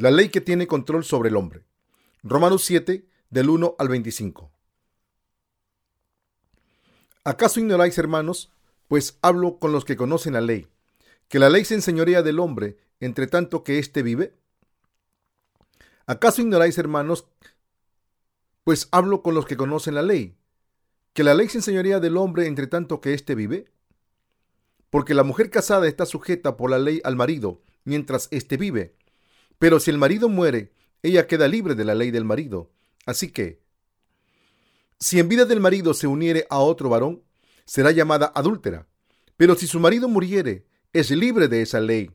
La ley que tiene control sobre el hombre. Romanos 7, del 1 al 25. ¿Acaso ignoráis, hermanos? Pues hablo con los que conocen la ley, que la ley se enseñorea del hombre, entre tanto que éste vive. ¿Acaso ignoráis, hermanos? Pues hablo con los que conocen la ley, que la ley se enseñorea del hombre, entre tanto que éste vive. Porque la mujer casada está sujeta por la ley al marido, mientras éste vive. Pero si el marido muere, ella queda libre de la ley del marido. Así que, si en vida del marido se uniere a otro varón, será llamada adúltera. Pero si su marido muriere, es libre de esa ley.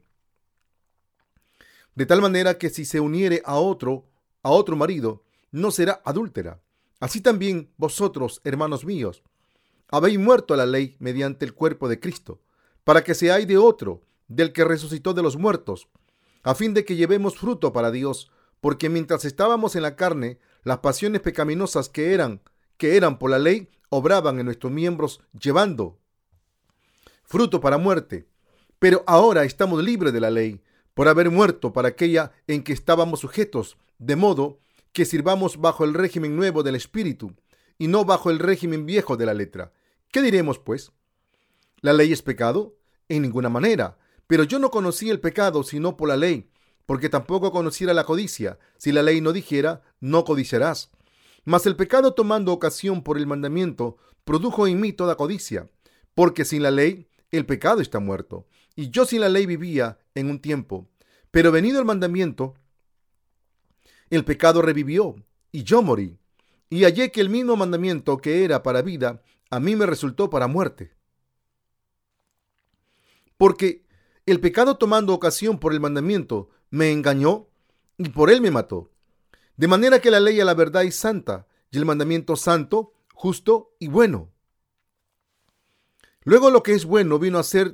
De tal manera que si se uniere a otro, a otro marido, no será adúltera. Así también vosotros, hermanos míos, habéis muerto a la ley mediante el cuerpo de Cristo, para que seáis de otro, del que resucitó de los muertos, a fin de que llevemos fruto para Dios, porque mientras estábamos en la carne, las pasiones pecaminosas que eran que eran por la ley obraban en nuestros miembros llevando fruto para muerte. Pero ahora estamos libres de la ley por haber muerto para aquella en que estábamos sujetos, de modo que sirvamos bajo el régimen nuevo del Espíritu y no bajo el régimen viejo de la letra. ¿Qué diremos, pues? ¿La ley es pecado? En ninguna manera. Pero yo no conocí el pecado sino por la ley, porque tampoco conociera la codicia. Si la ley no dijera, no codiciarás. Mas el pecado tomando ocasión por el mandamiento produjo en mí toda codicia, porque sin la ley el pecado está muerto. Y yo sin la ley vivía en un tiempo. Pero venido el mandamiento, el pecado revivió y yo morí. Y hallé que el mismo mandamiento que era para vida, a mí me resultó para muerte. Porque el pecado tomando ocasión por el mandamiento me engañó y por él me mató. De manera que la ley a la verdad es santa y el mandamiento santo, justo y bueno. Luego lo que es bueno vino a ser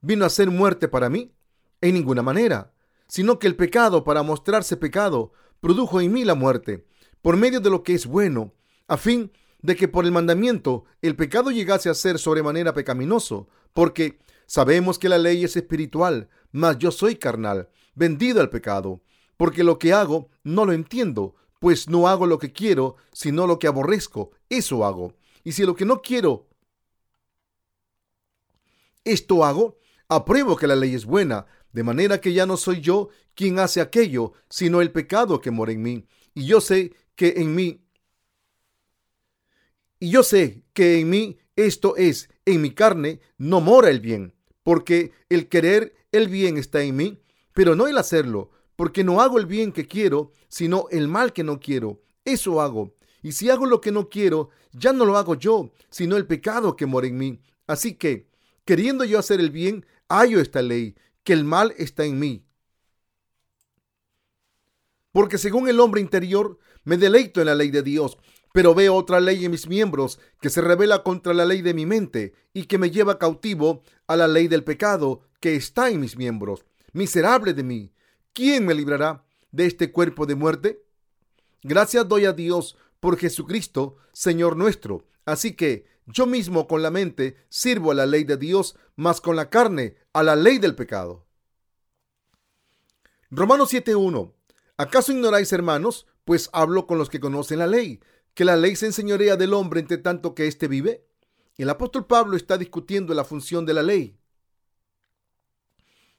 vino a ser muerte para mí en ninguna manera, sino que el pecado para mostrarse pecado produjo en mí la muerte por medio de lo que es bueno, a fin de que por el mandamiento el pecado llegase a ser sobremanera pecaminoso, porque sabemos que la ley es espiritual, mas yo soy carnal, vendido al pecado porque lo que hago no lo entiendo, pues no hago lo que quiero, sino lo que aborrezco, eso hago. Y si lo que no quiero, esto hago, apruebo que la ley es buena, de manera que ya no soy yo quien hace aquello, sino el pecado que mora en mí. Y yo sé que en mí, y yo sé que en mí esto es, en mi carne no mora el bien, porque el querer el bien está en mí, pero no el hacerlo porque no hago el bien que quiero, sino el mal que no quiero. Eso hago. Y si hago lo que no quiero, ya no lo hago yo, sino el pecado que mora en mí. Así que, queriendo yo hacer el bien, hallo esta ley, que el mal está en mí. Porque según el hombre interior, me deleito en la ley de Dios, pero veo otra ley en mis miembros que se revela contra la ley de mi mente y que me lleva cautivo a la ley del pecado que está en mis miembros. Miserable de mí, ¿quién me librará de este cuerpo de muerte? Gracias doy a Dios por Jesucristo, Señor nuestro. Así que yo mismo con la mente sirvo a la ley de Dios, mas con la carne a la ley del pecado. Romanos 7.1. ¿Acaso ignoráis, hermanos? Pues hablo con los que conocen la ley, que la ley se enseñorea del hombre entre tanto que éste vive. El apóstol Pablo está discutiendo la función de la ley.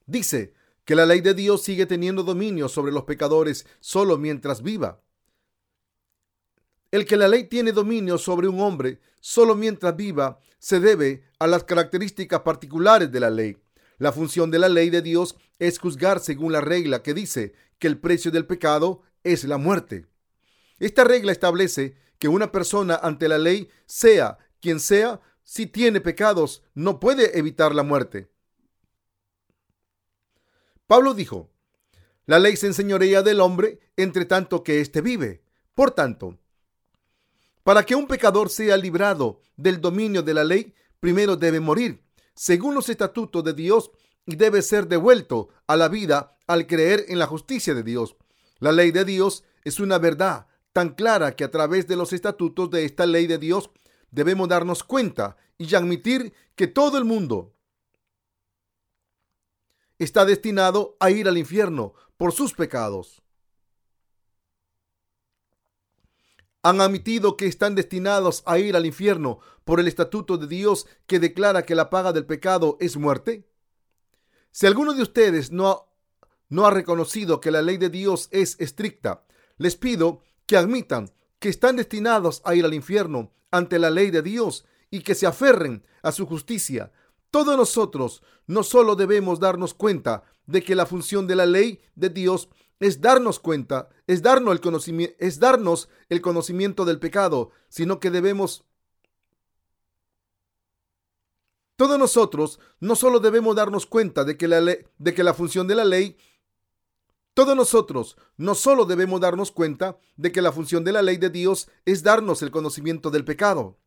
Dice, que la ley de Dios sigue teniendo dominio sobre los pecadores solo mientras viva. El que la ley tiene dominio sobre un hombre solo mientras viva se debe a las características particulares de la ley. La función de la ley de Dios es juzgar según la regla que dice que el precio del pecado es la muerte. Esta regla establece que una persona ante la ley, sea quien sea, si tiene pecados, no puede evitar la muerte. Pablo dijo, la ley se enseñorea del hombre entre tanto que éste vive. Por tanto, para que un pecador sea librado del dominio de la ley, primero debe morir, según los estatutos de Dios, y debe ser devuelto a la vida al creer en la justicia de Dios. La ley de Dios es una verdad tan clara que a través de los estatutos de esta ley de Dios debemos darnos cuenta y admitir que todo el mundo está destinado a ir al infierno por sus pecados. han admitido que están destinados a ir al infierno por el estatuto de Dios que declara que la paga del pecado es muerte? Si alguno de ustedes no ha, no ha reconocido que la ley de Dios es estricta, les pido que admitan que están destinados a ir al infierno ante la ley de Dios y que se aferren a su justicia. Todos nosotros no solo debemos darnos cuenta de que la función de la ley de Dios es darnos cuenta, es darnos el conocimiento, es darnos el conocimiento del pecado, sino que debemos todos nosotros no solo debemos darnos cuenta de que la de que la función de la ley todos nosotros no solo debemos darnos cuenta de que la función de la ley de Dios es darnos el conocimiento del pecado,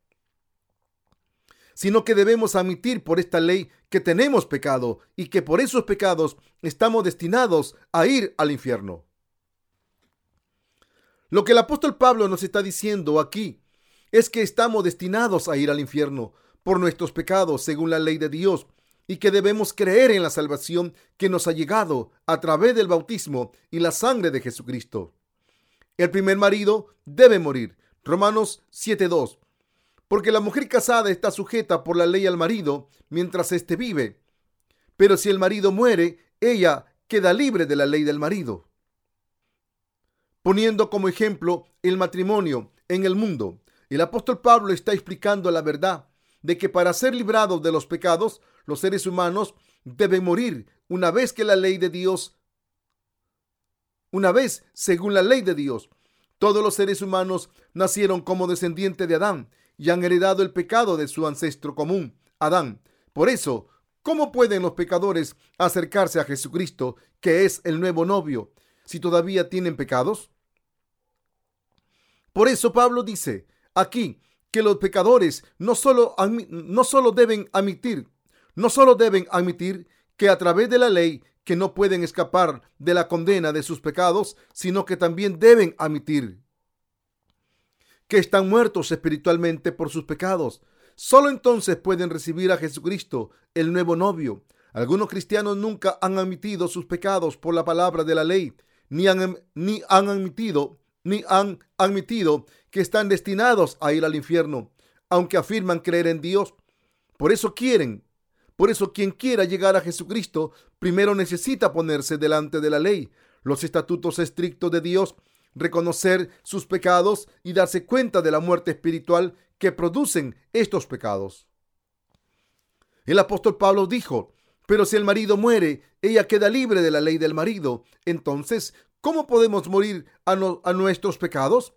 sino que debemos admitir por esta ley que tenemos pecado y que por esos pecados estamos destinados a ir al infierno. Lo que el apóstol Pablo nos está diciendo aquí es que estamos destinados a ir al infierno por nuestros pecados según la ley de Dios y que debemos creer en la salvación que nos ha llegado a través del bautismo y la sangre de Jesucristo. El primer marido debe morir. Romanos 7.2 porque la mujer casada está sujeta por la ley al marido mientras éste vive. Pero si el marido muere, ella queda libre de la ley del marido. Poniendo como ejemplo el matrimonio en el mundo, el apóstol Pablo está explicando la verdad de que para ser librados de los pecados, los seres humanos deben morir una vez que la ley de Dios, una vez según la ley de Dios, todos los seres humanos nacieron como descendiente de Adán y han heredado el pecado de su ancestro común, Adán. Por eso, ¿cómo pueden los pecadores acercarse a Jesucristo, que es el nuevo novio, si todavía tienen pecados? Por eso Pablo dice aquí que los pecadores no solo, no solo deben admitir, no solo deben admitir que a través de la ley que no pueden escapar de la condena de sus pecados, sino que también deben admitir que están muertos espiritualmente por sus pecados. Solo entonces pueden recibir a Jesucristo, el nuevo novio. Algunos cristianos nunca han admitido sus pecados por la palabra de la ley, ni han, ni han admitido, ni han admitido que están destinados a ir al infierno, aunque afirman creer en Dios. Por eso quieren, por eso quien quiera llegar a Jesucristo, primero necesita ponerse delante de la ley, los estatutos estrictos de Dios reconocer sus pecados y darse cuenta de la muerte espiritual que producen estos pecados. El apóstol Pablo dijo, pero si el marido muere, ella queda libre de la ley del marido. Entonces, ¿cómo podemos morir a, a nuestros pecados?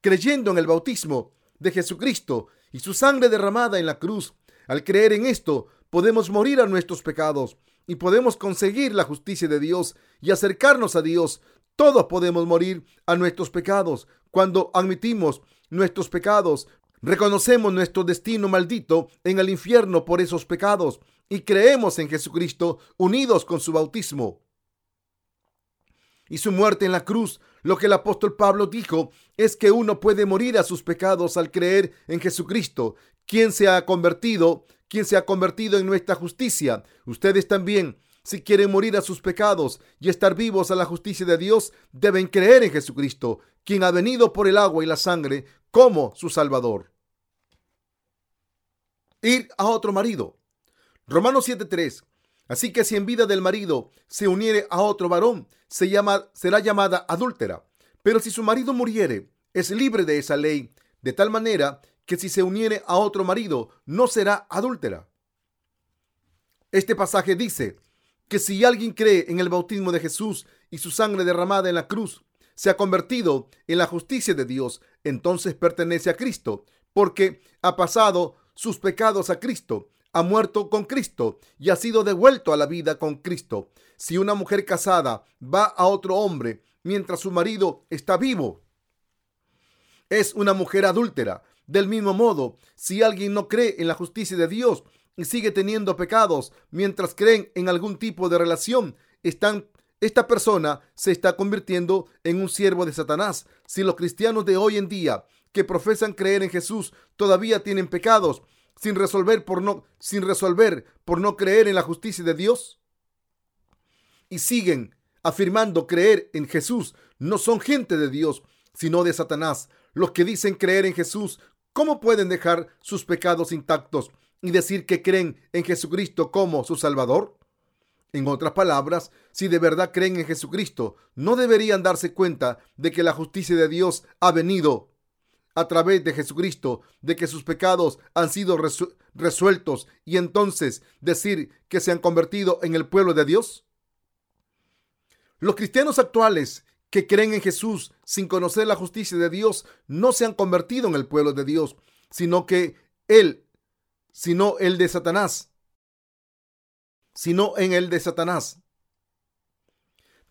Creyendo en el bautismo de Jesucristo y su sangre derramada en la cruz. Al creer en esto, podemos morir a nuestros pecados y podemos conseguir la justicia de Dios y acercarnos a Dios todos podemos morir a nuestros pecados. Cuando admitimos nuestros pecados, reconocemos nuestro destino maldito en el infierno por esos pecados y creemos en Jesucristo unidos con su bautismo y su muerte en la cruz. Lo que el apóstol Pablo dijo es que uno puede morir a sus pecados al creer en Jesucristo, quien se ha convertido, quien se ha convertido en nuestra justicia. Ustedes también si quieren morir a sus pecados y estar vivos a la justicia de Dios, deben creer en Jesucristo, quien ha venido por el agua y la sangre como su Salvador. Ir a otro marido. Romanos 7:3. Así que si en vida del marido se uniere a otro varón, será llamada adúltera. Pero si su marido muriere, es libre de esa ley, de tal manera que si se uniere a otro marido, no será adúltera. Este pasaje dice, que si alguien cree en el bautismo de Jesús y su sangre derramada en la cruz, se ha convertido en la justicia de Dios, entonces pertenece a Cristo, porque ha pasado sus pecados a Cristo, ha muerto con Cristo y ha sido devuelto a la vida con Cristo. Si una mujer casada va a otro hombre mientras su marido está vivo, es una mujer adúltera. Del mismo modo, si alguien no cree en la justicia de Dios y sigue teniendo pecados mientras creen en algún tipo de relación, están, esta persona se está convirtiendo en un siervo de Satanás. Si los cristianos de hoy en día que profesan creer en Jesús todavía tienen pecados sin resolver por no, sin resolver por no creer en la justicia de Dios, y siguen afirmando creer en Jesús no son gente de Dios, sino de Satanás. Los que dicen creer en Jesús, ¿cómo pueden dejar sus pecados intactos y decir que creen en Jesucristo como su Salvador? En otras palabras, si de verdad creen en Jesucristo, no deberían darse cuenta de que la justicia de Dios ha venido a través de Jesucristo, de que sus pecados han sido resueltos y entonces decir que se han convertido en el pueblo de Dios? Los cristianos actuales que creen en Jesús sin conocer la justicia de Dios no se han convertido en el pueblo de Dios, sino que Él, sino el de Satanás, sino en el de Satanás.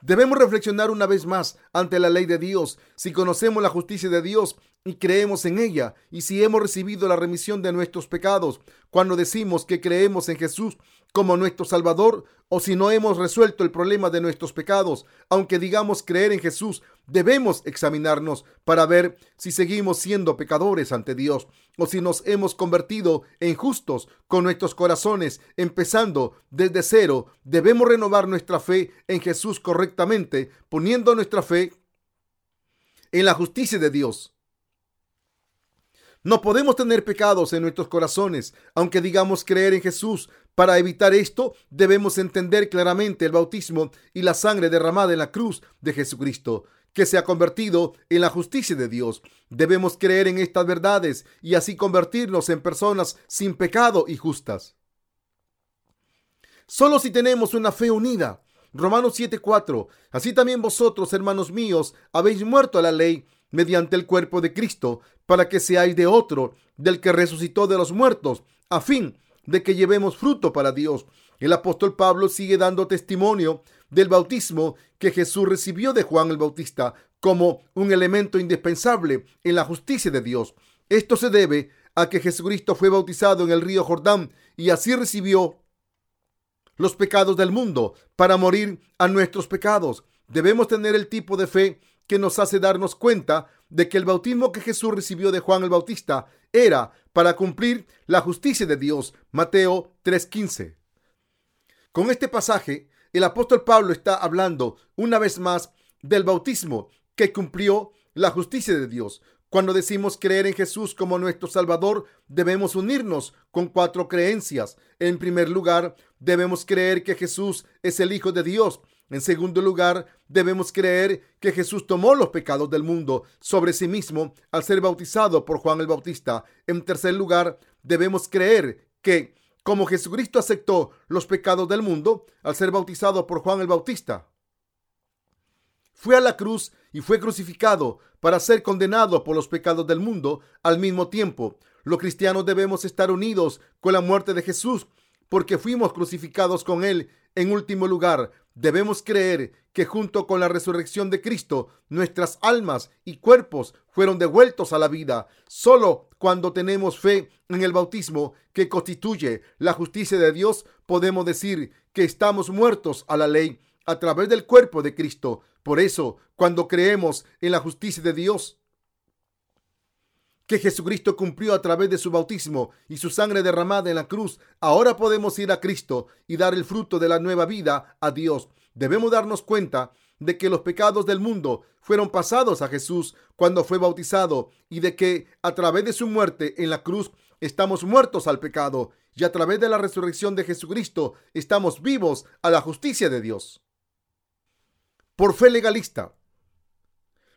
Debemos reflexionar una vez más ante la ley de Dios. Si conocemos la justicia de Dios y creemos en ella, y si hemos recibido la remisión de nuestros pecados, cuando decimos que creemos en Jesús como nuestro Salvador, o si no hemos resuelto el problema de nuestros pecados, aunque digamos creer en Jesús, debemos examinarnos para ver si seguimos siendo pecadores ante Dios, o si nos hemos convertido en justos con nuestros corazones, empezando desde cero. Debemos renovar nuestra fe en Jesús correctamente, poniendo nuestra fe en la justicia de Dios. No podemos tener pecados en nuestros corazones, aunque digamos creer en Jesús. Para evitar esto, debemos entender claramente el bautismo y la sangre derramada en la cruz de Jesucristo, que se ha convertido en la justicia de Dios. Debemos creer en estas verdades y así convertirnos en personas sin pecado y justas. Solo si tenemos una fe unida. Romanos 7:4. Así también vosotros, hermanos míos, habéis muerto a la ley mediante el cuerpo de Cristo, para que seáis de otro, del que resucitó de los muertos, a fin de que llevemos fruto para Dios. El apóstol Pablo sigue dando testimonio del bautismo que Jesús recibió de Juan el Bautista como un elemento indispensable en la justicia de Dios. Esto se debe a que Jesucristo fue bautizado en el río Jordán y así recibió los pecados del mundo para morir a nuestros pecados. Debemos tener el tipo de fe que nos hace darnos cuenta de que el bautismo que Jesús recibió de Juan el Bautista era para cumplir la justicia de Dios. Mateo 3:15. Con este pasaje, el apóstol Pablo está hablando una vez más del bautismo que cumplió la justicia de Dios. Cuando decimos creer en Jesús como nuestro Salvador, debemos unirnos con cuatro creencias. En primer lugar, debemos creer que Jesús es el Hijo de Dios en segundo lugar, debemos creer que Jesús tomó los pecados del mundo sobre sí mismo al ser bautizado por Juan el Bautista. En tercer lugar, debemos creer que, como Jesucristo aceptó los pecados del mundo al ser bautizado por Juan el Bautista, fue a la cruz y fue crucificado para ser condenado por los pecados del mundo al mismo tiempo. Los cristianos debemos estar unidos con la muerte de Jesús porque fuimos crucificados con él. En último lugar, Debemos creer que junto con la resurrección de Cristo, nuestras almas y cuerpos fueron devueltos a la vida. Solo cuando tenemos fe en el bautismo que constituye la justicia de Dios, podemos decir que estamos muertos a la ley a través del cuerpo de Cristo. Por eso, cuando creemos en la justicia de Dios, que Jesucristo cumplió a través de su bautismo y su sangre derramada en la cruz, ahora podemos ir a Cristo y dar el fruto de la nueva vida a Dios. Debemos darnos cuenta de que los pecados del mundo fueron pasados a Jesús cuando fue bautizado y de que a través de su muerte en la cruz estamos muertos al pecado y a través de la resurrección de Jesucristo estamos vivos a la justicia de Dios. Por fe legalista.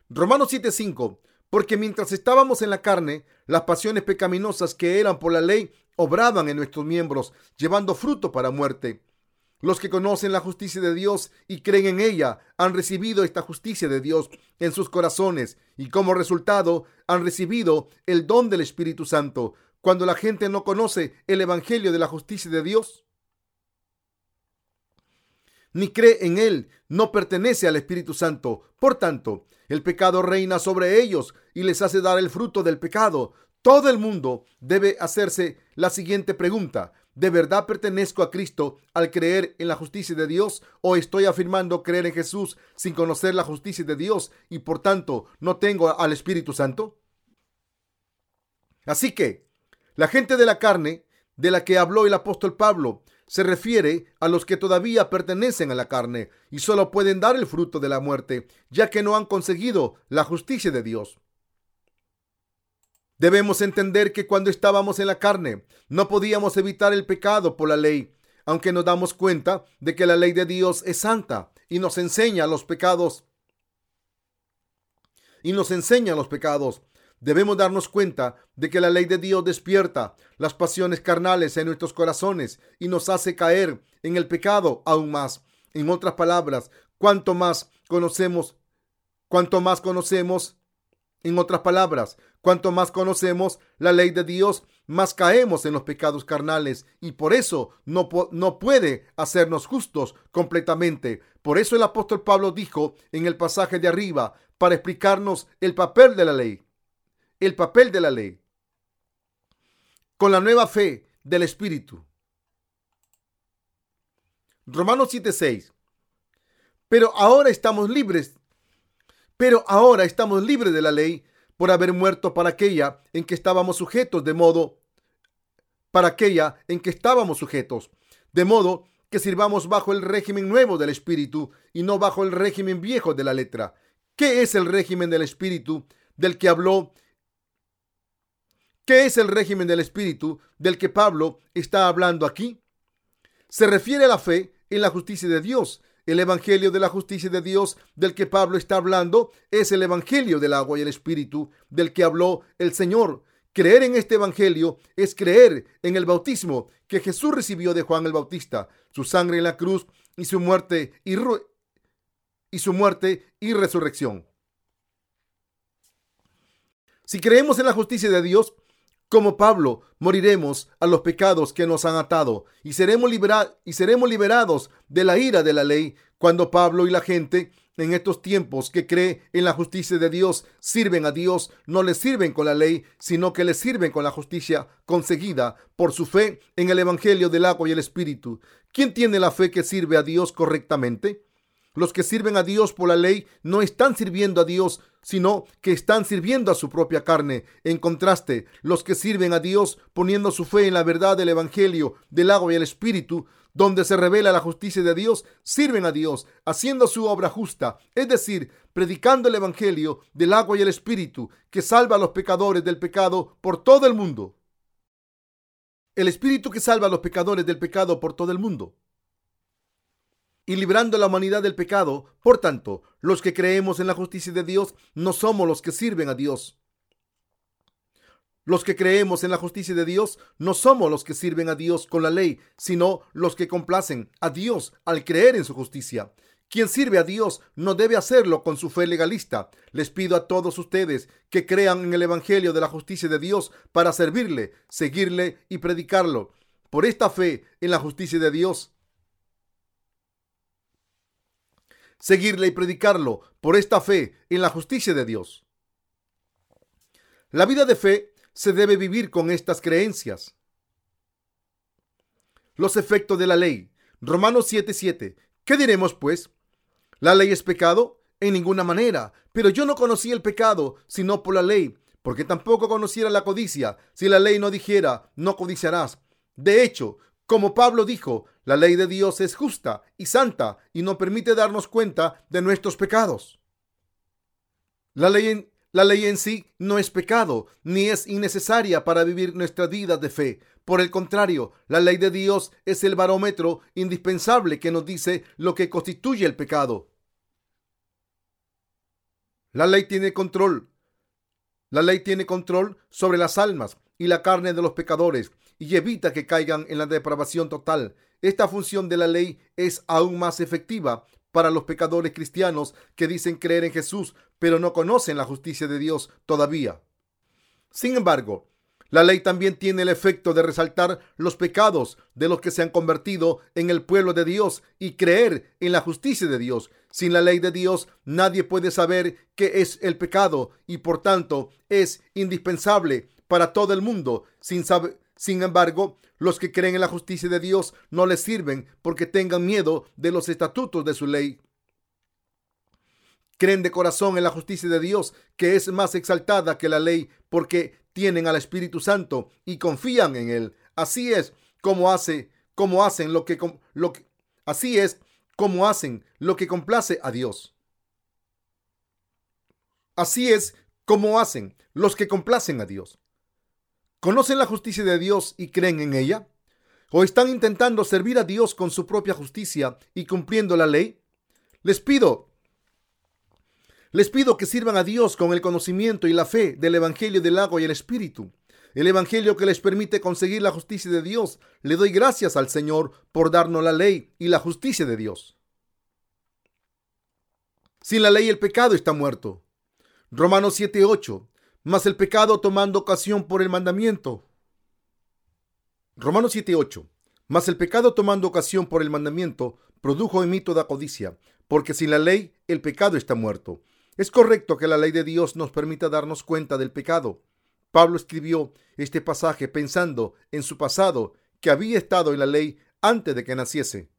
Romanos 7:5 porque mientras estábamos en la carne, las pasiones pecaminosas que eran por la ley obraban en nuestros miembros, llevando fruto para muerte. Los que conocen la justicia de Dios y creen en ella han recibido esta justicia de Dios en sus corazones y como resultado han recibido el don del Espíritu Santo. Cuando la gente no conoce el Evangelio de la justicia de Dios, ni cree en él, no pertenece al Espíritu Santo. Por tanto, el pecado reina sobre ellos y les hace dar el fruto del pecado. Todo el mundo debe hacerse la siguiente pregunta. ¿De verdad pertenezco a Cristo al creer en la justicia de Dios o estoy afirmando creer en Jesús sin conocer la justicia de Dios y por tanto no tengo al Espíritu Santo? Así que la gente de la carne de la que habló el apóstol Pablo se refiere a los que todavía pertenecen a la carne y solo pueden dar el fruto de la muerte, ya que no han conseguido la justicia de Dios. Debemos entender que cuando estábamos en la carne no podíamos evitar el pecado por la ley, aunque nos damos cuenta de que la ley de Dios es santa y nos enseña los pecados. Y nos enseña los pecados. Debemos darnos cuenta de que la ley de Dios despierta las pasiones carnales en nuestros corazones y nos hace caer en el pecado aún más. En otras palabras, cuanto más conocemos, cuanto más conocemos, en otras palabras, cuanto más conocemos la ley de Dios, más caemos en los pecados carnales y por eso no, no puede hacernos justos completamente. Por eso el apóstol Pablo dijo en el pasaje de arriba, para explicarnos el papel de la ley, el papel de la ley. Con la nueva fe del Espíritu. Romanos 7:6. Pero ahora estamos libres pero ahora estamos libres de la ley por haber muerto para aquella en que estábamos sujetos, de modo para aquella en que estábamos sujetos, de modo que sirvamos bajo el régimen nuevo del Espíritu y no bajo el régimen viejo de la letra. ¿Qué es el régimen del Espíritu del que habló? ¿Qué es el régimen del Espíritu del que Pablo está hablando aquí? Se refiere a la fe en la justicia de Dios el Evangelio de la justicia de Dios del que Pablo está hablando es el Evangelio del agua y el Espíritu del que habló el Señor. Creer en este Evangelio es creer en el bautismo que Jesús recibió de Juan el Bautista, su sangre en la cruz y su muerte y, y su muerte y resurrección. Si creemos en la justicia de Dios, como Pablo, moriremos a los pecados que nos han atado y seremos, liberados de la ira de la ley cuando Pablo y la gente en estos tiempos que cree en la justicia de Dios sirven a Dios, no le sirven con la ley, sino que le sirven con la justicia conseguida por su fe en el Evangelio del agua y el Espíritu. ¿Quién tiene la fe que sirve a Dios correctamente? Los que sirven a Dios por la ley no están sirviendo a Dios, sino que están sirviendo a su propia carne. En contraste, los que sirven a Dios poniendo su fe en la verdad del Evangelio, del agua y el Espíritu, donde se revela la justicia de Dios, sirven a Dios, haciendo su obra justa, es decir, predicando el Evangelio del agua y el Espíritu, que salva a los pecadores del pecado por todo el mundo. El Espíritu que salva a los pecadores del pecado por todo el mundo y librando a la humanidad del pecado. Por tanto, los que creemos en la justicia de Dios no somos los que sirven a Dios. Los que creemos en la justicia de Dios no somos los que sirven a Dios con la ley, sino los que complacen a Dios al creer en su justicia. Quien sirve a Dios no debe hacerlo con su fe legalista. Les pido a todos ustedes que crean en el Evangelio de la justicia de Dios para servirle, seguirle y predicarlo. Por esta fe en la justicia de Dios, seguirle y predicarlo por esta fe en la justicia de Dios. La vida de fe se debe vivir con estas creencias. Los efectos de la ley. Romanos 7:7. ¿Qué diremos pues? ¿La ley es pecado? En ninguna manera. Pero yo no conocí el pecado sino por la ley, porque tampoco conociera la codicia si la ley no dijera, no codiciarás. De hecho, como Pablo dijo, la ley de Dios es justa y santa y no permite darnos cuenta de nuestros pecados. La ley, en, la ley en sí no es pecado ni es innecesaria para vivir nuestra vida de fe. Por el contrario, la ley de Dios es el barómetro indispensable que nos dice lo que constituye el pecado. La ley tiene control. La ley tiene control sobre las almas y la carne de los pecadores y evita que caigan en la depravación total. Esta función de la ley es aún más efectiva para los pecadores cristianos que dicen creer en Jesús, pero no conocen la justicia de Dios todavía. Sin embargo, la ley también tiene el efecto de resaltar los pecados de los que se han convertido en el pueblo de Dios y creer en la justicia de Dios. Sin la ley de Dios nadie puede saber qué es el pecado y por tanto es indispensable para todo el mundo. Sin, saber sin embargo, los que creen en la justicia de Dios no les sirven porque tengan miedo de los estatutos de su ley. Creen de corazón en la justicia de Dios, que es más exaltada que la ley, porque tienen al Espíritu Santo y confían en Él. Así es como hace como hacen lo que, lo que así es como hacen lo que complace a Dios. Así es como hacen los que complacen a Dios. ¿Conocen la justicia de Dios y creen en ella? ¿O están intentando servir a Dios con su propia justicia y cumpliendo la ley? Les pido, les pido que sirvan a Dios con el conocimiento y la fe del Evangelio del agua y el Espíritu. El Evangelio que les permite conseguir la justicia de Dios. Le doy gracias al Señor por darnos la ley y la justicia de Dios. Sin la ley el pecado está muerto. Romanos 7:8. Mas el pecado tomando ocasión por el mandamiento. Romanos 7:8. Mas el pecado tomando ocasión por el mandamiento produjo en mí toda codicia, porque sin la ley el pecado está muerto. Es correcto que la ley de Dios nos permita darnos cuenta del pecado. Pablo escribió este pasaje pensando en su pasado, que había estado en la ley antes de que naciese.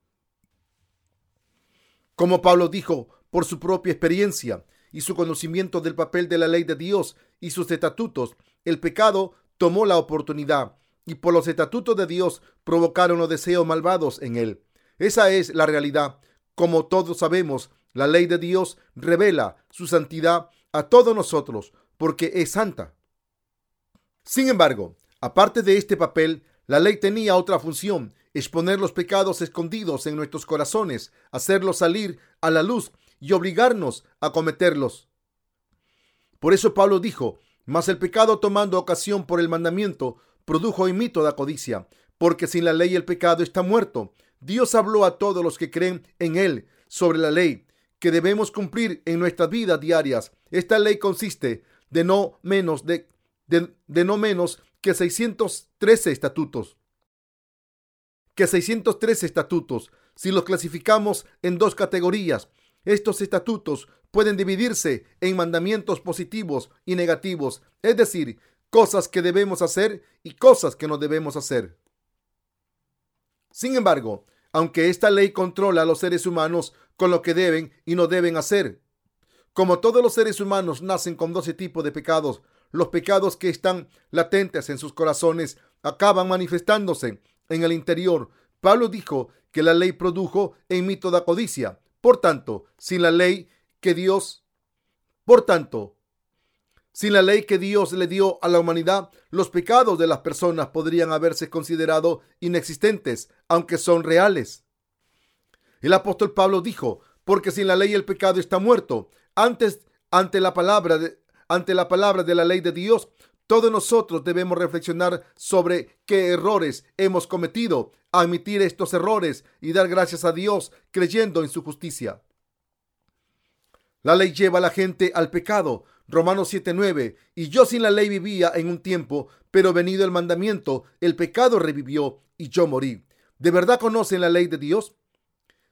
Como Pablo dijo, por su propia experiencia, y su conocimiento del papel de la ley de Dios y sus estatutos, el pecado tomó la oportunidad y por los estatutos de Dios provocaron los deseos malvados en él. Esa es la realidad. Como todos sabemos, la ley de Dios revela su santidad a todos nosotros porque es santa. Sin embargo, aparte de este papel, la ley tenía otra función, exponer los pecados escondidos en nuestros corazones, hacerlos salir a la luz y obligarnos a cometerlos. Por eso Pablo dijo, mas el pecado tomando ocasión por el mandamiento produjo en mí toda codicia, porque sin la ley el pecado está muerto. Dios habló a todos los que creen en él sobre la ley que debemos cumplir en nuestras vidas diarias. Esta ley consiste de no menos de, de, de no menos que 613 estatutos. Que 613 estatutos, si los clasificamos en dos categorías, estos estatutos pueden dividirse en mandamientos positivos y negativos, es decir, cosas que debemos hacer y cosas que no debemos hacer. Sin embargo, aunque esta ley controla a los seres humanos con lo que deben y no deben hacer, como todos los seres humanos nacen con 12 tipos de pecados, los pecados que están latentes en sus corazones acaban manifestándose en el interior. Pablo dijo que la ley produjo en mí toda codicia, por tanto, sin la ley que Dios, por tanto, sin la ley que Dios le dio a la humanidad, los pecados de las personas podrían haberse considerado inexistentes, aunque son reales. El apóstol Pablo dijo, porque sin la ley el pecado está muerto. Antes, ante la palabra de, ante la palabra de la ley de Dios, todos nosotros debemos reflexionar sobre qué errores hemos cometido, admitir estos errores y dar gracias a Dios creyendo en su justicia. La ley lleva a la gente al pecado. Romanos 7:9. Y yo sin la ley vivía en un tiempo, pero venido el mandamiento, el pecado revivió y yo morí. ¿De verdad conocen la ley de Dios?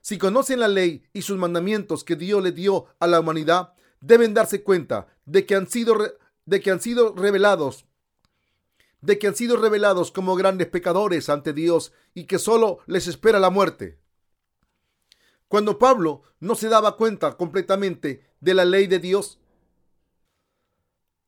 Si conocen la ley y sus mandamientos que Dios le dio a la humanidad, deben darse cuenta de que han sido de que han sido revelados, de que han sido revelados como grandes pecadores ante Dios y que solo les espera la muerte. Cuando Pablo no se daba cuenta completamente de la ley de Dios,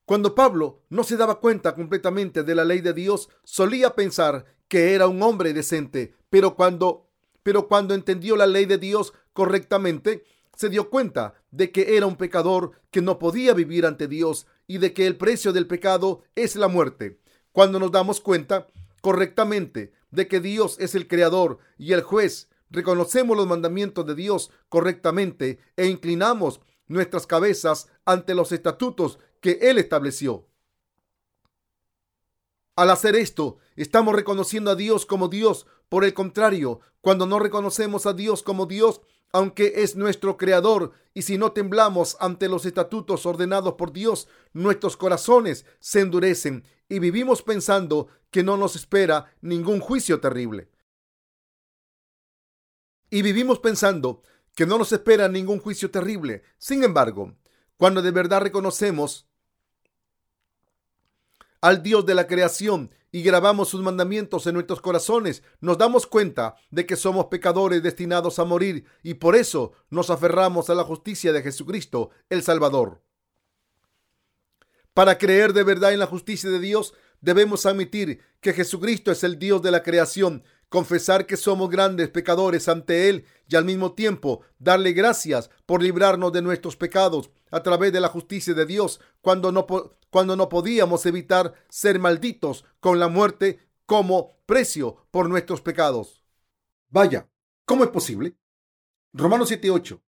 cuando Pablo no se daba cuenta completamente de la ley de Dios, solía pensar que era un hombre decente, pero cuando pero cuando entendió la ley de Dios correctamente, se dio cuenta de que era un pecador que no podía vivir ante Dios y de que el precio del pecado es la muerte. Cuando nos damos cuenta correctamente de que Dios es el creador y el juez, reconocemos los mandamientos de Dios correctamente e inclinamos nuestras cabezas ante los estatutos que Él estableció. Al hacer esto, estamos reconociendo a Dios como Dios. Por el contrario, cuando no reconocemos a Dios como Dios, aunque es nuestro creador, y si no temblamos ante los estatutos ordenados por Dios, nuestros corazones se endurecen y vivimos pensando que no nos espera ningún juicio terrible. Y vivimos pensando que no nos espera ningún juicio terrible. Sin embargo, cuando de verdad reconocemos al Dios de la creación y grabamos sus mandamientos en nuestros corazones, nos damos cuenta de que somos pecadores destinados a morir y por eso nos aferramos a la justicia de Jesucristo, el Salvador. Para creer de verdad en la justicia de Dios, debemos admitir que Jesucristo es el Dios de la creación, confesar que somos grandes pecadores ante Él y al mismo tiempo darle gracias por librarnos de nuestros pecados a través de la justicia de Dios cuando no, cuando no podíamos evitar ser malditos con la muerte como precio por nuestros pecados. Vaya, ¿cómo es posible? Romanos 7:8.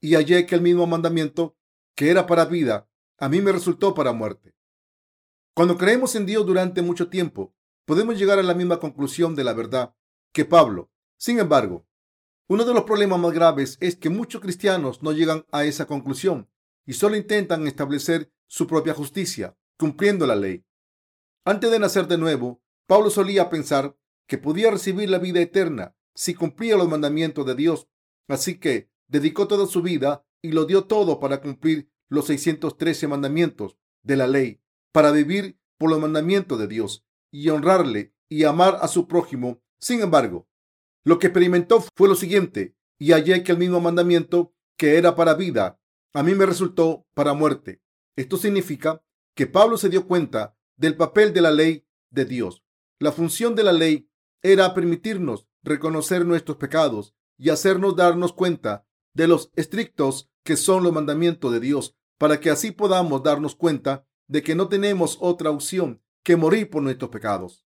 Y hallé que el mismo mandamiento que era para vida, a mí me resultó para muerte. Cuando creemos en Dios durante mucho tiempo, podemos llegar a la misma conclusión de la verdad que Pablo. Sin embargo, uno de los problemas más graves es que muchos cristianos no llegan a esa conclusión y solo intentan establecer su propia justicia, cumpliendo la ley. Antes de nacer de nuevo, Pablo solía pensar que podía recibir la vida eterna si cumplía los mandamientos de Dios. Así que dedicó toda su vida y lo dio todo para cumplir los 613 mandamientos de la ley, para vivir por los mandamientos de Dios y honrarle y amar a su prójimo. Sin embargo, lo que experimentó fue lo siguiente, y hallé que el mismo mandamiento que era para vida, a mí me resultó para muerte. Esto significa que Pablo se dio cuenta del papel de la ley de Dios. La función de la ley era permitirnos reconocer nuestros pecados y hacernos darnos cuenta de los estrictos que son los mandamientos de Dios, para que así podamos darnos cuenta de que no tenemos otra opción que morir por nuestros pecados.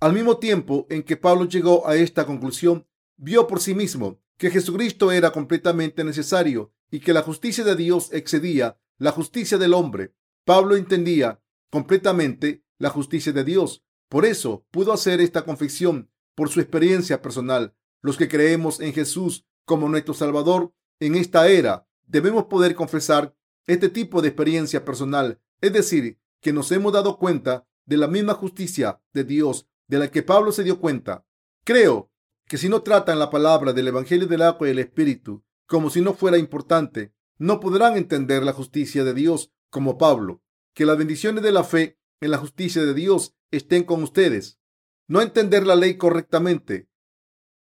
Al mismo tiempo en que Pablo llegó a esta conclusión, vio por sí mismo que Jesucristo era completamente necesario y que la justicia de Dios excedía la justicia del hombre. Pablo entendía completamente la justicia de Dios. Por eso pudo hacer esta confesión por su experiencia personal. Los que creemos en Jesús como nuestro Salvador en esta era, debemos poder confesar este tipo de experiencia personal, es decir, que nos hemos dado cuenta de la misma justicia de Dios de la que Pablo se dio cuenta. Creo que si no tratan la palabra del Evangelio del agua y el Espíritu como si no fuera importante, no podrán entender la justicia de Dios como Pablo. Que las bendiciones de la fe en la justicia de Dios estén con ustedes. No entender la ley correctamente.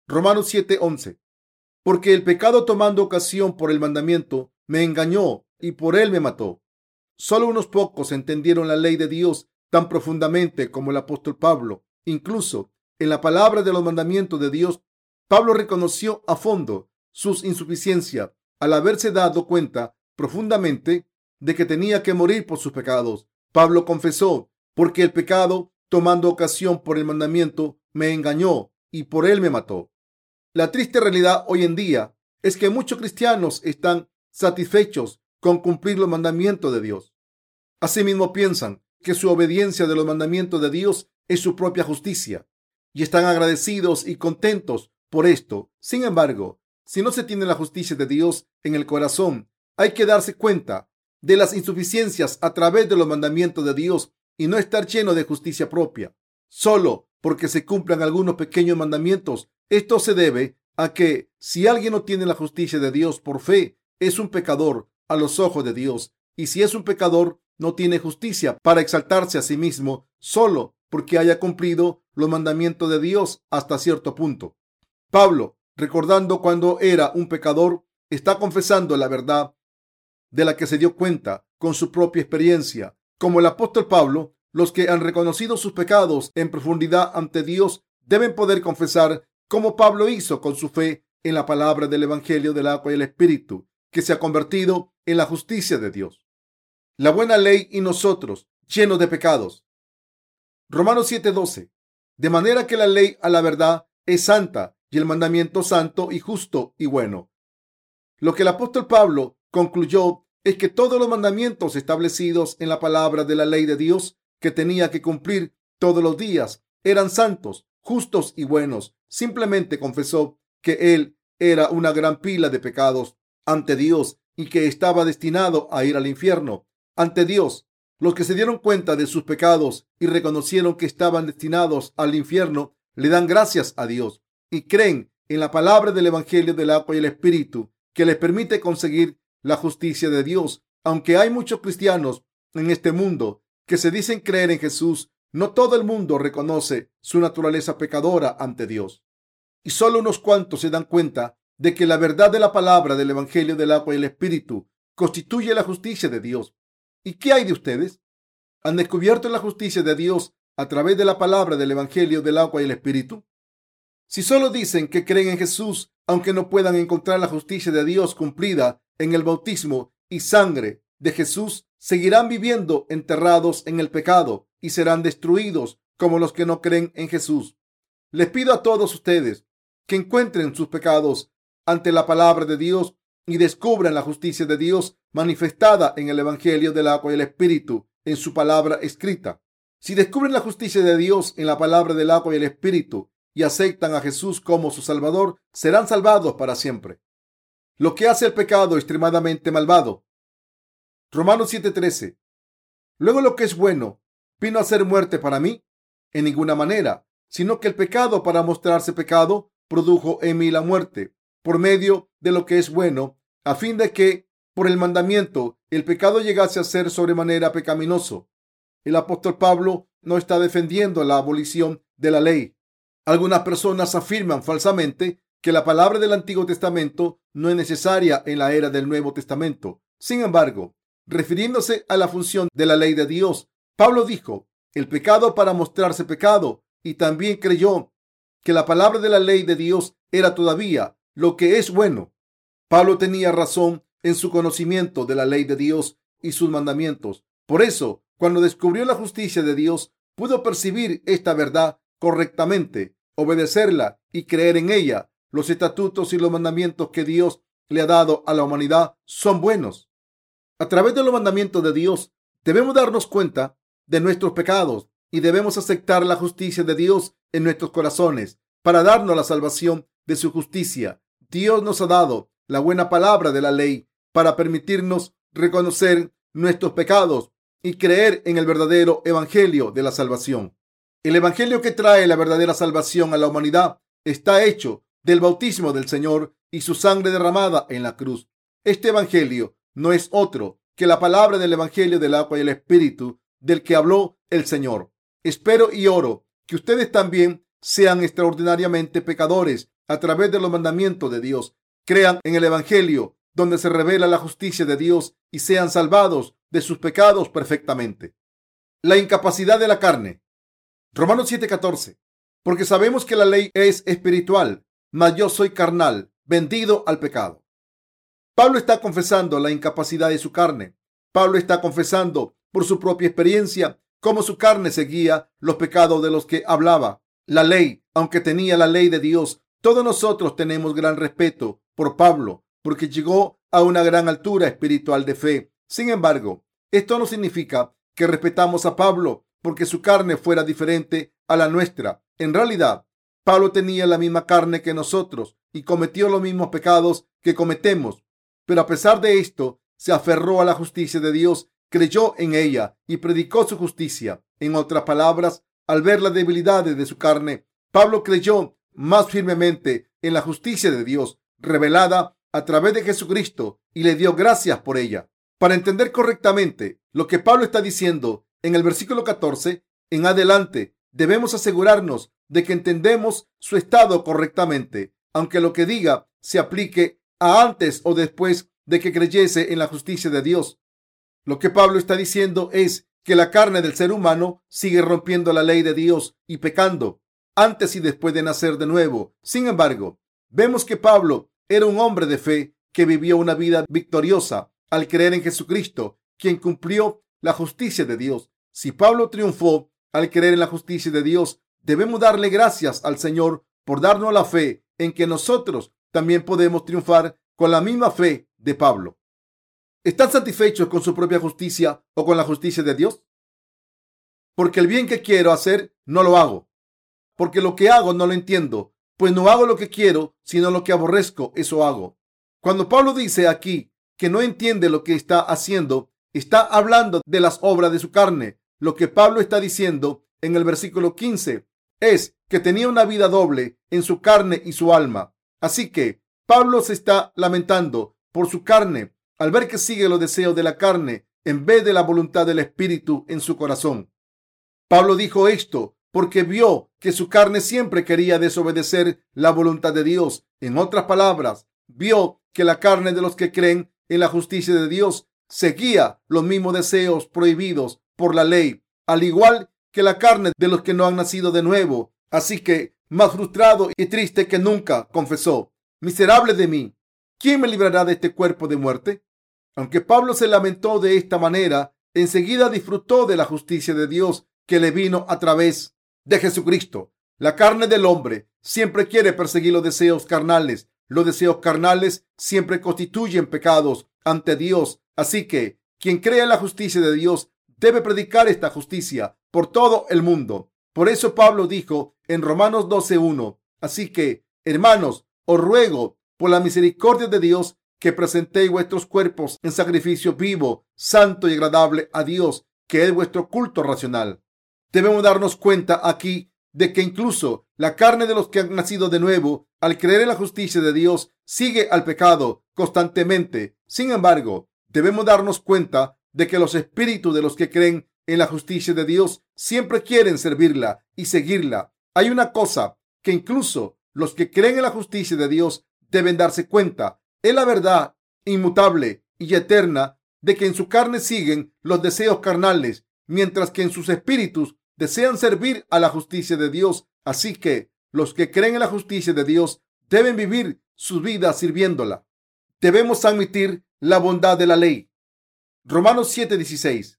Romanos 7:11 porque el pecado tomando ocasión por el mandamiento me engañó y por él me mató. Solo unos pocos entendieron la ley de Dios tan profundamente como el apóstol Pablo. Incluso en la palabra de los mandamientos de Dios, Pablo reconoció a fondo sus insuficiencias al haberse dado cuenta profundamente de que tenía que morir por sus pecados. Pablo confesó, porque el pecado, tomando ocasión por el mandamiento, me engañó y por él me mató. La triste realidad hoy en día es que muchos cristianos están satisfechos con cumplir los mandamientos de Dios. Asimismo piensan que su obediencia de los mandamientos de Dios es su propia justicia y están agradecidos y contentos por esto. Sin embargo, si no se tiene la justicia de Dios en el corazón, hay que darse cuenta de las insuficiencias a través de los mandamientos de Dios y no estar lleno de justicia propia. Solo porque se cumplan algunos pequeños mandamientos esto se debe a que si alguien no tiene la justicia de Dios por fe, es un pecador a los ojos de Dios. Y si es un pecador, no tiene justicia para exaltarse a sí mismo solo porque haya cumplido los mandamientos de Dios hasta cierto punto. Pablo, recordando cuando era un pecador, está confesando la verdad de la que se dio cuenta con su propia experiencia. Como el apóstol Pablo, los que han reconocido sus pecados en profundidad ante Dios deben poder confesar como Pablo hizo con su fe en la palabra del Evangelio del agua y el Espíritu, que se ha convertido en la justicia de Dios. La buena ley y nosotros, llenos de pecados. Romanos 7:12. De manera que la ley a la verdad es santa y el mandamiento santo y justo y bueno. Lo que el apóstol Pablo concluyó es que todos los mandamientos establecidos en la palabra de la ley de Dios que tenía que cumplir todos los días eran santos, justos y buenos. Simplemente confesó que él era una gran pila de pecados ante Dios y que estaba destinado a ir al infierno. Ante Dios, los que se dieron cuenta de sus pecados y reconocieron que estaban destinados al infierno, le dan gracias a Dios y creen en la palabra del Evangelio del agua y el Espíritu que les permite conseguir la justicia de Dios. Aunque hay muchos cristianos en este mundo que se dicen creer en Jesús, no todo el mundo reconoce su naturaleza pecadora ante Dios. Y solo unos cuantos se dan cuenta de que la verdad de la palabra del Evangelio del agua y el Espíritu constituye la justicia de Dios. ¿Y qué hay de ustedes? ¿Han descubierto la justicia de Dios a través de la palabra del Evangelio del agua y el Espíritu? Si solo dicen que creen en Jesús, aunque no puedan encontrar la justicia de Dios cumplida en el bautismo y sangre de Jesús, seguirán viviendo enterrados en el pecado y serán destruidos como los que no creen en Jesús. Les pido a todos ustedes que encuentren sus pecados ante la palabra de Dios y descubran la justicia de Dios manifestada en el Evangelio del agua y el Espíritu, en su palabra escrita. Si descubren la justicia de Dios en la palabra del agua y el Espíritu y aceptan a Jesús como su Salvador, serán salvados para siempre. Lo que hace el pecado extremadamente malvado. Romanos 7:13. Luego lo que es bueno vino a ser muerte para mí. En ninguna manera, sino que el pecado para mostrarse pecado produjo en mí la muerte por medio de lo que es bueno, a fin de que por el mandamiento el pecado llegase a ser sobremanera pecaminoso. El apóstol Pablo no está defendiendo la abolición de la ley. Algunas personas afirman falsamente que la palabra del Antiguo Testamento no es necesaria en la era del Nuevo Testamento. Sin embargo, refiriéndose a la función de la ley de Dios, Pablo dijo, el pecado para mostrarse pecado, y también creyó que la palabra de la ley de Dios era todavía lo que es bueno. Pablo tenía razón en su conocimiento de la ley de Dios y sus mandamientos. Por eso, cuando descubrió la justicia de Dios, pudo percibir esta verdad correctamente, obedecerla y creer en ella. Los estatutos y los mandamientos que Dios le ha dado a la humanidad son buenos. A través de los mandamientos de Dios debemos darnos cuenta de nuestros pecados y debemos aceptar la justicia de Dios en nuestros corazones para darnos la salvación de su justicia. Dios nos ha dado la buena palabra de la ley para permitirnos reconocer nuestros pecados y creer en el verdadero evangelio de la salvación. El evangelio que trae la verdadera salvación a la humanidad está hecho del bautismo del Señor y su sangre derramada en la cruz. Este evangelio no es otro que la palabra del evangelio del agua y el espíritu del que habló el Señor. Espero y oro que ustedes también sean extraordinariamente pecadores a través de los mandamientos de Dios, crean en el Evangelio, donde se revela la justicia de Dios y sean salvados de sus pecados perfectamente. La incapacidad de la carne. Romanos 7:14. Porque sabemos que la ley es espiritual, mas yo soy carnal, vendido al pecado. Pablo está confesando la incapacidad de su carne. Pablo está confesando por su propia experiencia cómo su carne seguía los pecados de los que hablaba. La ley, aunque tenía la ley de Dios, todos nosotros tenemos gran respeto por Pablo porque llegó a una gran altura espiritual de fe. Sin embargo, esto no significa que respetamos a Pablo porque su carne fuera diferente a la nuestra. En realidad, Pablo tenía la misma carne que nosotros y cometió los mismos pecados que cometemos. Pero a pesar de esto, se aferró a la justicia de Dios, creyó en ella y predicó su justicia. En otras palabras, al ver las debilidades de su carne, Pablo creyó más firmemente en la justicia de Dios revelada a través de Jesucristo y le dio gracias por ella. Para entender correctamente lo que Pablo está diciendo en el versículo 14 en adelante, debemos asegurarnos de que entendemos su estado correctamente, aunque lo que diga se aplique a antes o después de que creyese en la justicia de Dios. Lo que Pablo está diciendo es que la carne del ser humano sigue rompiendo la ley de Dios y pecando antes y después de nacer de nuevo. Sin embargo, vemos que Pablo era un hombre de fe que vivió una vida victoriosa al creer en Jesucristo, quien cumplió la justicia de Dios. Si Pablo triunfó al creer en la justicia de Dios, debemos darle gracias al Señor por darnos la fe en que nosotros también podemos triunfar con la misma fe de Pablo. ¿Están satisfechos con su propia justicia o con la justicia de Dios? Porque el bien que quiero hacer no lo hago, porque lo que hago no lo entiendo, pues no hago lo que quiero, sino lo que aborrezco, eso hago. Cuando Pablo dice aquí que no entiende lo que está haciendo, está hablando de las obras de su carne. Lo que Pablo está diciendo en el versículo 15 es que tenía una vida doble en su carne y su alma. Así que Pablo se está lamentando por su carne al ver que sigue los deseos de la carne en vez de la voluntad del Espíritu en su corazón. Pablo dijo esto porque vio que su carne siempre quería desobedecer la voluntad de Dios. En otras palabras, vio que la carne de los que creen en la justicia de Dios seguía los mismos deseos prohibidos por la ley, al igual que la carne de los que no han nacido de nuevo. Así que más frustrado y triste que nunca, confesó, miserable de mí, ¿quién me librará de este cuerpo de muerte? Aunque Pablo se lamentó de esta manera, enseguida disfrutó de la justicia de Dios que le vino a través de Jesucristo. La carne del hombre siempre quiere perseguir los deseos carnales. Los deseos carnales siempre constituyen pecados ante Dios. Así que quien cree en la justicia de Dios debe predicar esta justicia por todo el mundo. Por eso Pablo dijo en Romanos 12.1, así que, hermanos, os ruego por la misericordia de Dios que presentéis vuestros cuerpos en sacrificio vivo, santo y agradable a Dios, que es vuestro culto racional. Debemos darnos cuenta aquí de que incluso la carne de los que han nacido de nuevo, al creer en la justicia de Dios, sigue al pecado constantemente. Sin embargo, debemos darnos cuenta de que los espíritus de los que creen en la justicia de Dios siempre quieren servirla y seguirla. Hay una cosa que incluso los que creen en la justicia de Dios deben darse cuenta. Es la verdad inmutable y eterna de que en su carne siguen los deseos carnales, mientras que en sus espíritus desean servir a la justicia de Dios. Así que los que creen en la justicia de Dios deben vivir sus vidas sirviéndola. Debemos admitir la bondad de la ley. Romanos 7:16.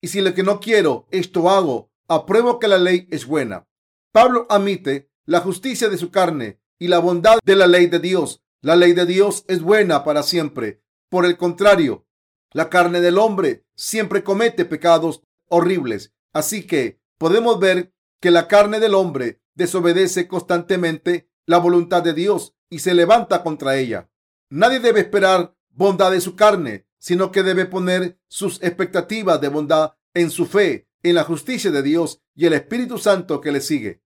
Y si lo que no quiero, esto hago, apruebo que la ley es buena. Pablo admite la justicia de su carne y la bondad de la ley de Dios. La ley de Dios es buena para siempre. Por el contrario, la carne del hombre siempre comete pecados horribles. Así que podemos ver que la carne del hombre desobedece constantemente la voluntad de Dios y se levanta contra ella. Nadie debe esperar bondad de su carne, sino que debe poner sus expectativas de bondad en su fe, en la justicia de Dios y el Espíritu Santo que le sigue.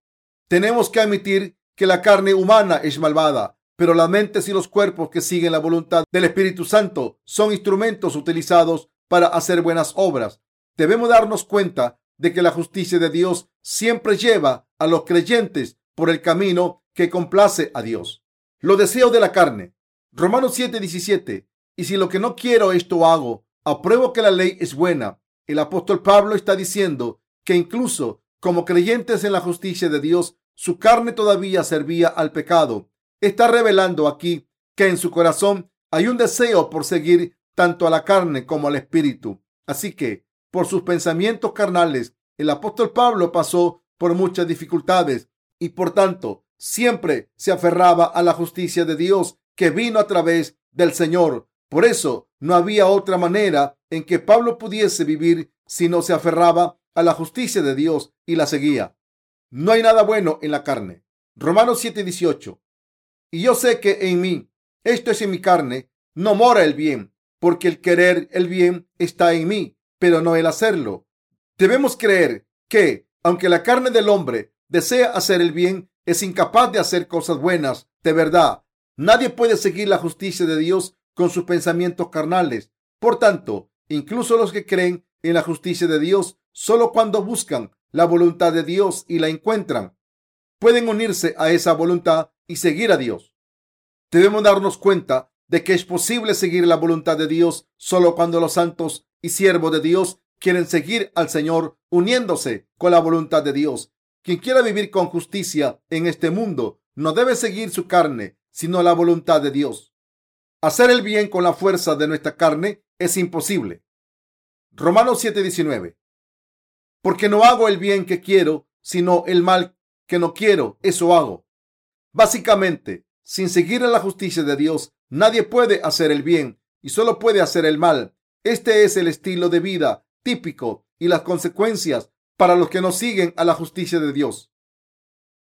Tenemos que admitir que la carne humana es malvada, pero las mentes y los cuerpos que siguen la voluntad del Espíritu Santo son instrumentos utilizados para hacer buenas obras. Debemos darnos cuenta de que la justicia de Dios siempre lleva a los creyentes por el camino que complace a Dios. Los deseos de la carne. Romanos 7:17 y si lo que no quiero esto hago, apruebo que la ley es buena. El apóstol Pablo está diciendo que incluso como creyentes en la justicia de Dios, su carne todavía servía al pecado. Está revelando aquí que en su corazón hay un deseo por seguir tanto a la carne como al espíritu. Así que, por sus pensamientos carnales, el apóstol Pablo pasó por muchas dificultades y por tanto siempre se aferraba a la justicia de Dios que vino a través del Señor por eso no había otra manera en que Pablo pudiese vivir si no se aferraba a la justicia de Dios y la seguía. No hay nada bueno en la carne. Romanos 7:18. Y yo sé que en mí, esto es en mi carne, no mora el bien, porque el querer el bien está en mí, pero no el hacerlo. Debemos creer que, aunque la carne del hombre desea hacer el bien, es incapaz de hacer cosas buenas de verdad. Nadie puede seguir la justicia de Dios con sus pensamientos carnales. Por tanto, incluso los que creen en la justicia de Dios, solo cuando buscan la voluntad de Dios y la encuentran, pueden unirse a esa voluntad y seguir a Dios. Debemos darnos cuenta de que es posible seguir la voluntad de Dios solo cuando los santos y siervos de Dios quieren seguir al Señor uniéndose con la voluntad de Dios. Quien quiera vivir con justicia en este mundo no debe seguir su carne, sino la voluntad de Dios. Hacer el bien con la fuerza de nuestra carne es imposible. Romanos 7:19. Porque no hago el bien que quiero, sino el mal que no quiero, eso hago. Básicamente, sin seguir a la justicia de Dios, nadie puede hacer el bien y solo puede hacer el mal. Este es el estilo de vida típico y las consecuencias para los que no siguen a la justicia de Dios.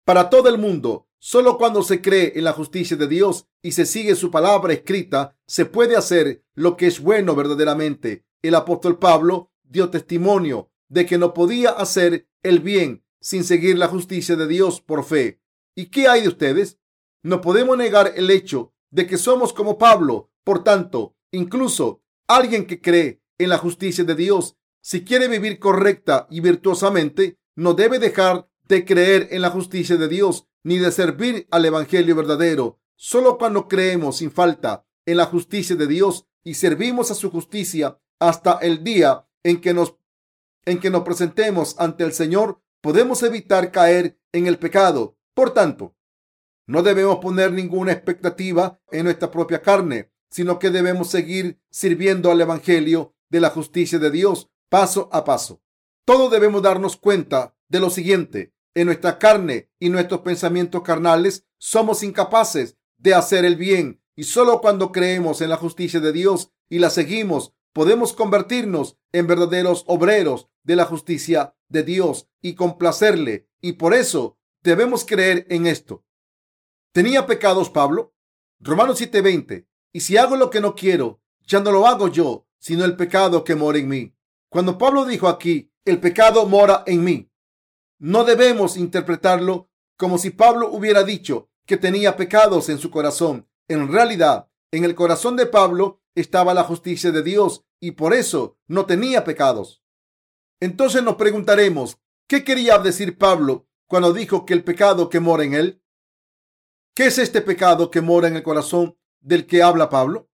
Para todo el mundo, Solo cuando se cree en la justicia de Dios y se sigue su palabra escrita, se puede hacer lo que es bueno verdaderamente. El apóstol Pablo dio testimonio de que no podía hacer el bien sin seguir la justicia de Dios por fe. ¿Y qué hay de ustedes? No podemos negar el hecho de que somos como Pablo. Por tanto, incluso alguien que cree en la justicia de Dios, si quiere vivir correcta y virtuosamente, no debe dejar de creer en la justicia de Dios ni de servir al Evangelio verdadero. Solo cuando creemos sin falta en la justicia de Dios y servimos a su justicia hasta el día en que nos, en que nos presentemos ante el Señor, podemos evitar caer en el pecado. Por tanto, no debemos poner ninguna expectativa en nuestra propia carne, sino que debemos seguir sirviendo al Evangelio de la justicia de Dios paso a paso. Todos debemos darnos cuenta de lo siguiente. En nuestra carne y nuestros pensamientos carnales somos incapaces de hacer el bien y solo cuando creemos en la justicia de Dios y la seguimos podemos convertirnos en verdaderos obreros de la justicia de Dios y complacerle. Y por eso debemos creer en esto. ¿Tenía pecados Pablo? Romanos 7:20. Y si hago lo que no quiero, ya no lo hago yo, sino el pecado que mora en mí. Cuando Pablo dijo aquí, el pecado mora en mí, no debemos interpretarlo como si Pablo hubiera dicho que tenía pecados en su corazón. En realidad, en el corazón de Pablo estaba la justicia de Dios y por eso no tenía pecados. Entonces nos preguntaremos, ¿qué quería decir Pablo cuando dijo que el pecado que mora en él? ¿Qué es este pecado que mora en el corazón del que habla Pablo?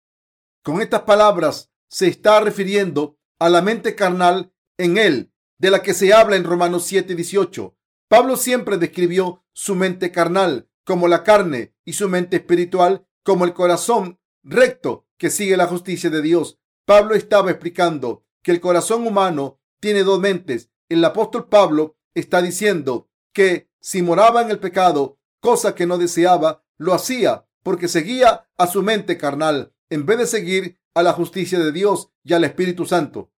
Con estas palabras se está refiriendo a la mente carnal en él, de la que se habla en Romanos 7, 18. Pablo siempre describió su mente carnal como la carne y su mente espiritual como el corazón recto que sigue la justicia de Dios. Pablo estaba explicando que el corazón humano tiene dos mentes. El apóstol Pablo está diciendo que si moraba en el pecado, cosa que no deseaba, lo hacía porque seguía a su mente carnal en vez de seguir a la justicia de Dios y al Espíritu Santo.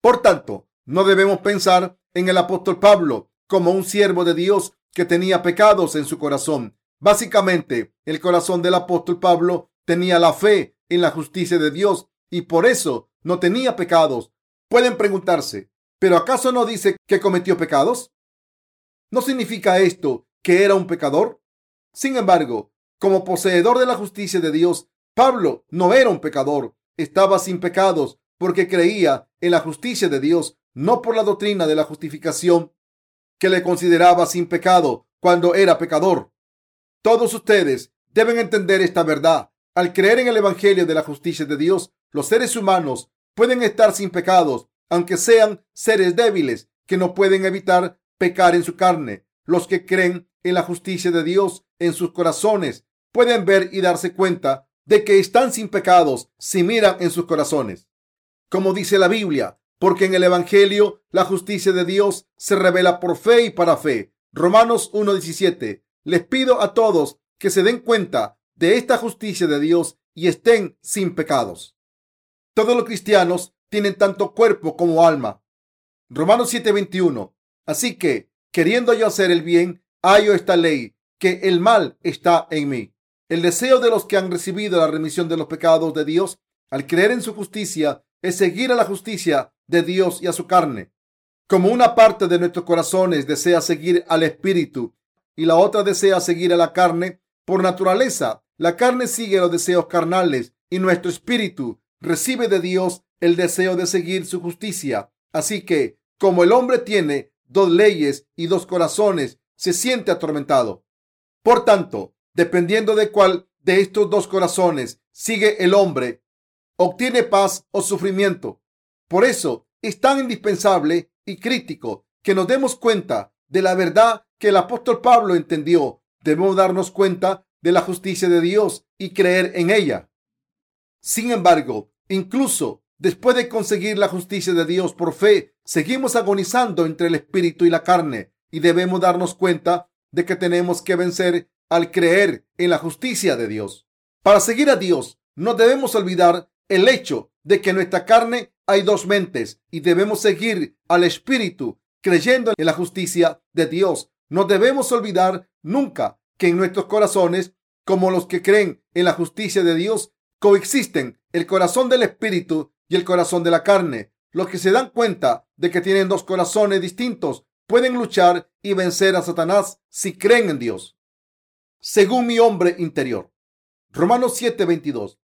Por tanto, no debemos pensar en el apóstol Pablo como un siervo de Dios que tenía pecados en su corazón. Básicamente, el corazón del apóstol Pablo tenía la fe en la justicia de Dios y por eso no tenía pecados. Pueden preguntarse, ¿pero acaso no dice que cometió pecados? ¿No significa esto que era un pecador? Sin embargo, como poseedor de la justicia de Dios, Pablo no era un pecador, estaba sin pecados porque creía en la justicia de Dios, no por la doctrina de la justificación que le consideraba sin pecado cuando era pecador. Todos ustedes deben entender esta verdad. Al creer en el Evangelio de la justicia de Dios, los seres humanos pueden estar sin pecados, aunque sean seres débiles que no pueden evitar pecar en su carne. Los que creen en la justicia de Dios en sus corazones pueden ver y darse cuenta de que están sin pecados si miran en sus corazones. Como dice la Biblia, porque en el Evangelio la justicia de Dios se revela por fe y para fe. Romanos 1.17. Les pido a todos que se den cuenta de esta justicia de Dios y estén sin pecados. Todos los cristianos tienen tanto cuerpo como alma. Romanos 7:21. Así que, queriendo yo hacer el bien, hallo esta ley, que el mal está en mí. El deseo de los que han recibido la remisión de los pecados de Dios al creer en su justicia es seguir a la justicia de Dios y a su carne. Como una parte de nuestros corazones desea seguir al Espíritu y la otra desea seguir a la carne, por naturaleza la carne sigue los deseos carnales y nuestro espíritu recibe de Dios el deseo de seguir su justicia. Así que, como el hombre tiene dos leyes y dos corazones, se siente atormentado. Por tanto, dependiendo de cuál de estos dos corazones sigue el hombre, obtiene paz o sufrimiento. Por eso es tan indispensable y crítico que nos demos cuenta de la verdad que el apóstol Pablo entendió. Debemos darnos cuenta de la justicia de Dios y creer en ella. Sin embargo, incluso después de conseguir la justicia de Dios por fe, seguimos agonizando entre el espíritu y la carne y debemos darnos cuenta de que tenemos que vencer al creer en la justicia de Dios. Para seguir a Dios, no debemos olvidar el hecho de que en nuestra carne hay dos mentes y debemos seguir al espíritu creyendo en la justicia de Dios. No debemos olvidar nunca que en nuestros corazones, como los que creen en la justicia de Dios, coexisten el corazón del espíritu y el corazón de la carne. Los que se dan cuenta de que tienen dos corazones distintos pueden luchar y vencer a Satanás si creen en Dios. Según mi hombre interior. Romanos 7:22.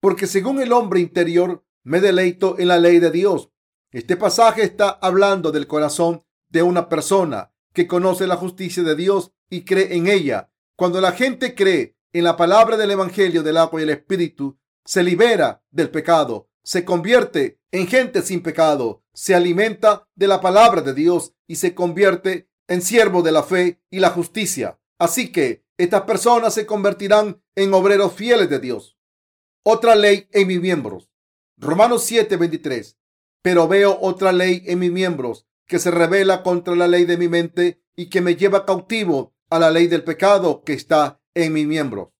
Porque según el hombre interior me deleito en la ley de Dios. Este pasaje está hablando del corazón de una persona que conoce la justicia de Dios y cree en ella. Cuando la gente cree en la palabra del Evangelio del agua y el Espíritu, se libera del pecado, se convierte en gente sin pecado, se alimenta de la palabra de Dios y se convierte en siervo de la fe y la justicia. Así que estas personas se convertirán en obreros fieles de Dios. Otra ley en mis miembros. Romanos 7:23. Pero veo otra ley en mis miembros que se revela contra la ley de mi mente y que me lleva cautivo a la ley del pecado que está en mis miembros.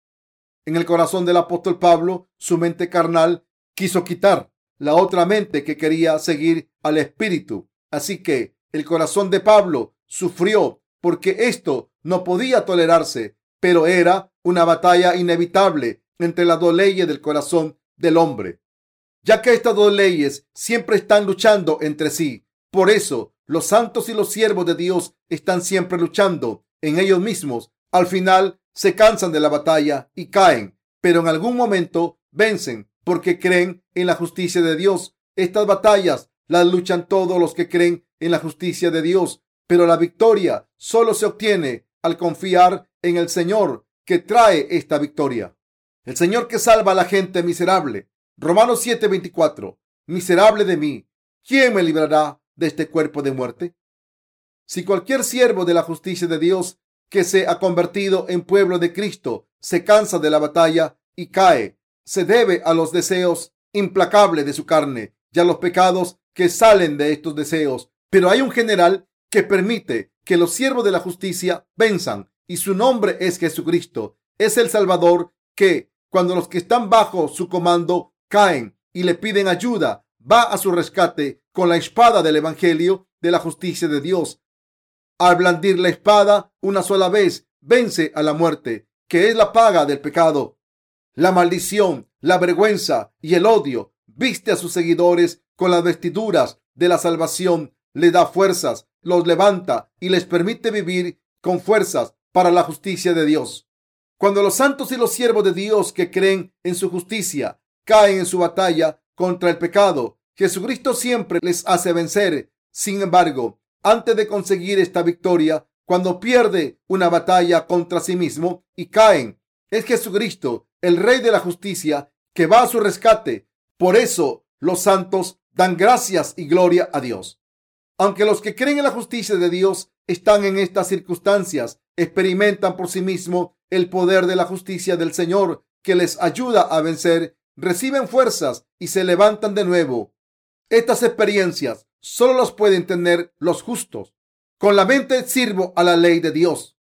En el corazón del apóstol Pablo, su mente carnal quiso quitar la otra mente que quería seguir al espíritu. Así que el corazón de Pablo sufrió porque esto no podía tolerarse, pero era una batalla inevitable entre las dos leyes del corazón del hombre, ya que estas dos leyes siempre están luchando entre sí. Por eso los santos y los siervos de Dios están siempre luchando en ellos mismos. Al final se cansan de la batalla y caen, pero en algún momento vencen porque creen en la justicia de Dios. Estas batallas las luchan todos los que creen en la justicia de Dios, pero la victoria solo se obtiene al confiar en el Señor que trae esta victoria. El Señor que salva a la gente miserable. Romanos 7:24. Miserable de mí, ¿quién me librará de este cuerpo de muerte? Si cualquier siervo de la justicia de Dios que se ha convertido en pueblo de Cristo se cansa de la batalla y cae, se debe a los deseos implacables de su carne y a los pecados que salen de estos deseos. Pero hay un general que permite que los siervos de la justicia venzan y su nombre es Jesucristo. Es el Salvador que, cuando los que están bajo su comando caen y le piden ayuda, va a su rescate con la espada del Evangelio de la justicia de Dios. Al blandir la espada una sola vez, vence a la muerte, que es la paga del pecado. La maldición, la vergüenza y el odio viste a sus seguidores con las vestiduras de la salvación, le da fuerzas, los levanta y les permite vivir con fuerzas para la justicia de Dios. Cuando los santos y los siervos de Dios que creen en su justicia caen en su batalla contra el pecado, Jesucristo siempre les hace vencer. Sin embargo, antes de conseguir esta victoria, cuando pierde una batalla contra sí mismo y caen, es Jesucristo, el Rey de la justicia, que va a su rescate. Por eso los santos dan gracias y gloria a Dios. Aunque los que creen en la justicia de Dios están en estas circunstancias, experimentan por sí mismos el poder de la justicia del Señor que les ayuda a vencer, reciben fuerzas y se levantan de nuevo. Estas experiencias solo las pueden tener los justos. Con la mente sirvo a la ley de Dios.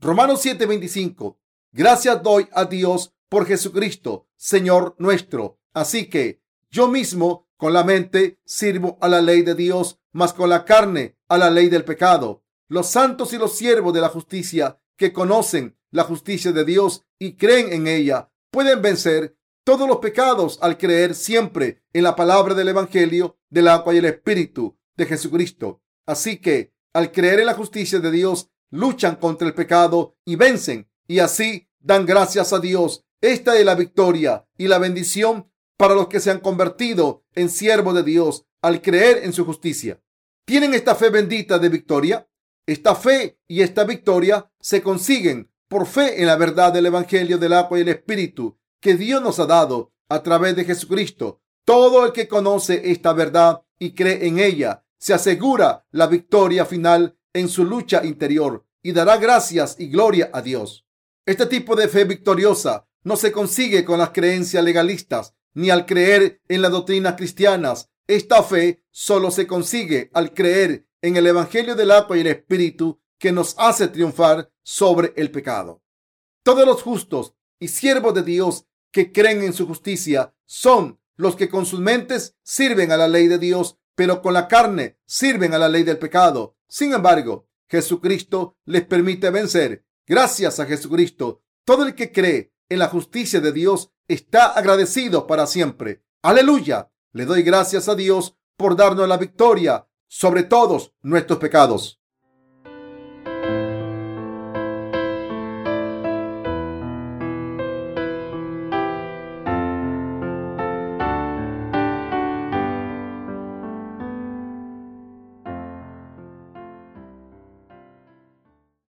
Romanos 7:25. Gracias doy a Dios por Jesucristo, Señor nuestro. Así que yo mismo con la mente sirvo a la ley de Dios, mas con la carne a la ley del pecado. Los santos y los siervos de la justicia que conocen la justicia de Dios y creen en ella pueden vencer todos los pecados al creer siempre en la palabra del Evangelio del agua y el Espíritu de Jesucristo. Así que al creer en la justicia de Dios, luchan contra el pecado y vencen y así dan gracias a Dios. Esta es la victoria y la bendición para los que se han convertido en siervos de Dios al creer en su justicia. ¿Tienen esta fe bendita de victoria? Esta fe y esta victoria se consiguen por fe en la verdad del Evangelio del agua y el Espíritu que Dios nos ha dado a través de Jesucristo. Todo el que conoce esta verdad y cree en ella se asegura la victoria final en su lucha interior y dará gracias y gloria a Dios. Este tipo de fe victoriosa no se consigue con las creencias legalistas ni al creer en las doctrinas cristianas. Esta fe solo se consigue al creer en el Evangelio del agua y el Espíritu que nos hace triunfar sobre el pecado. Todos los justos y siervos de Dios que creen en su justicia son los que con sus mentes sirven a la ley de Dios, pero con la carne sirven a la ley del pecado. Sin embargo, Jesucristo les permite vencer. Gracias a Jesucristo, todo el que cree en la justicia de Dios está agradecido para siempre. Aleluya. Le doy gracias a Dios por darnos la victoria sobre todos nuestros pecados.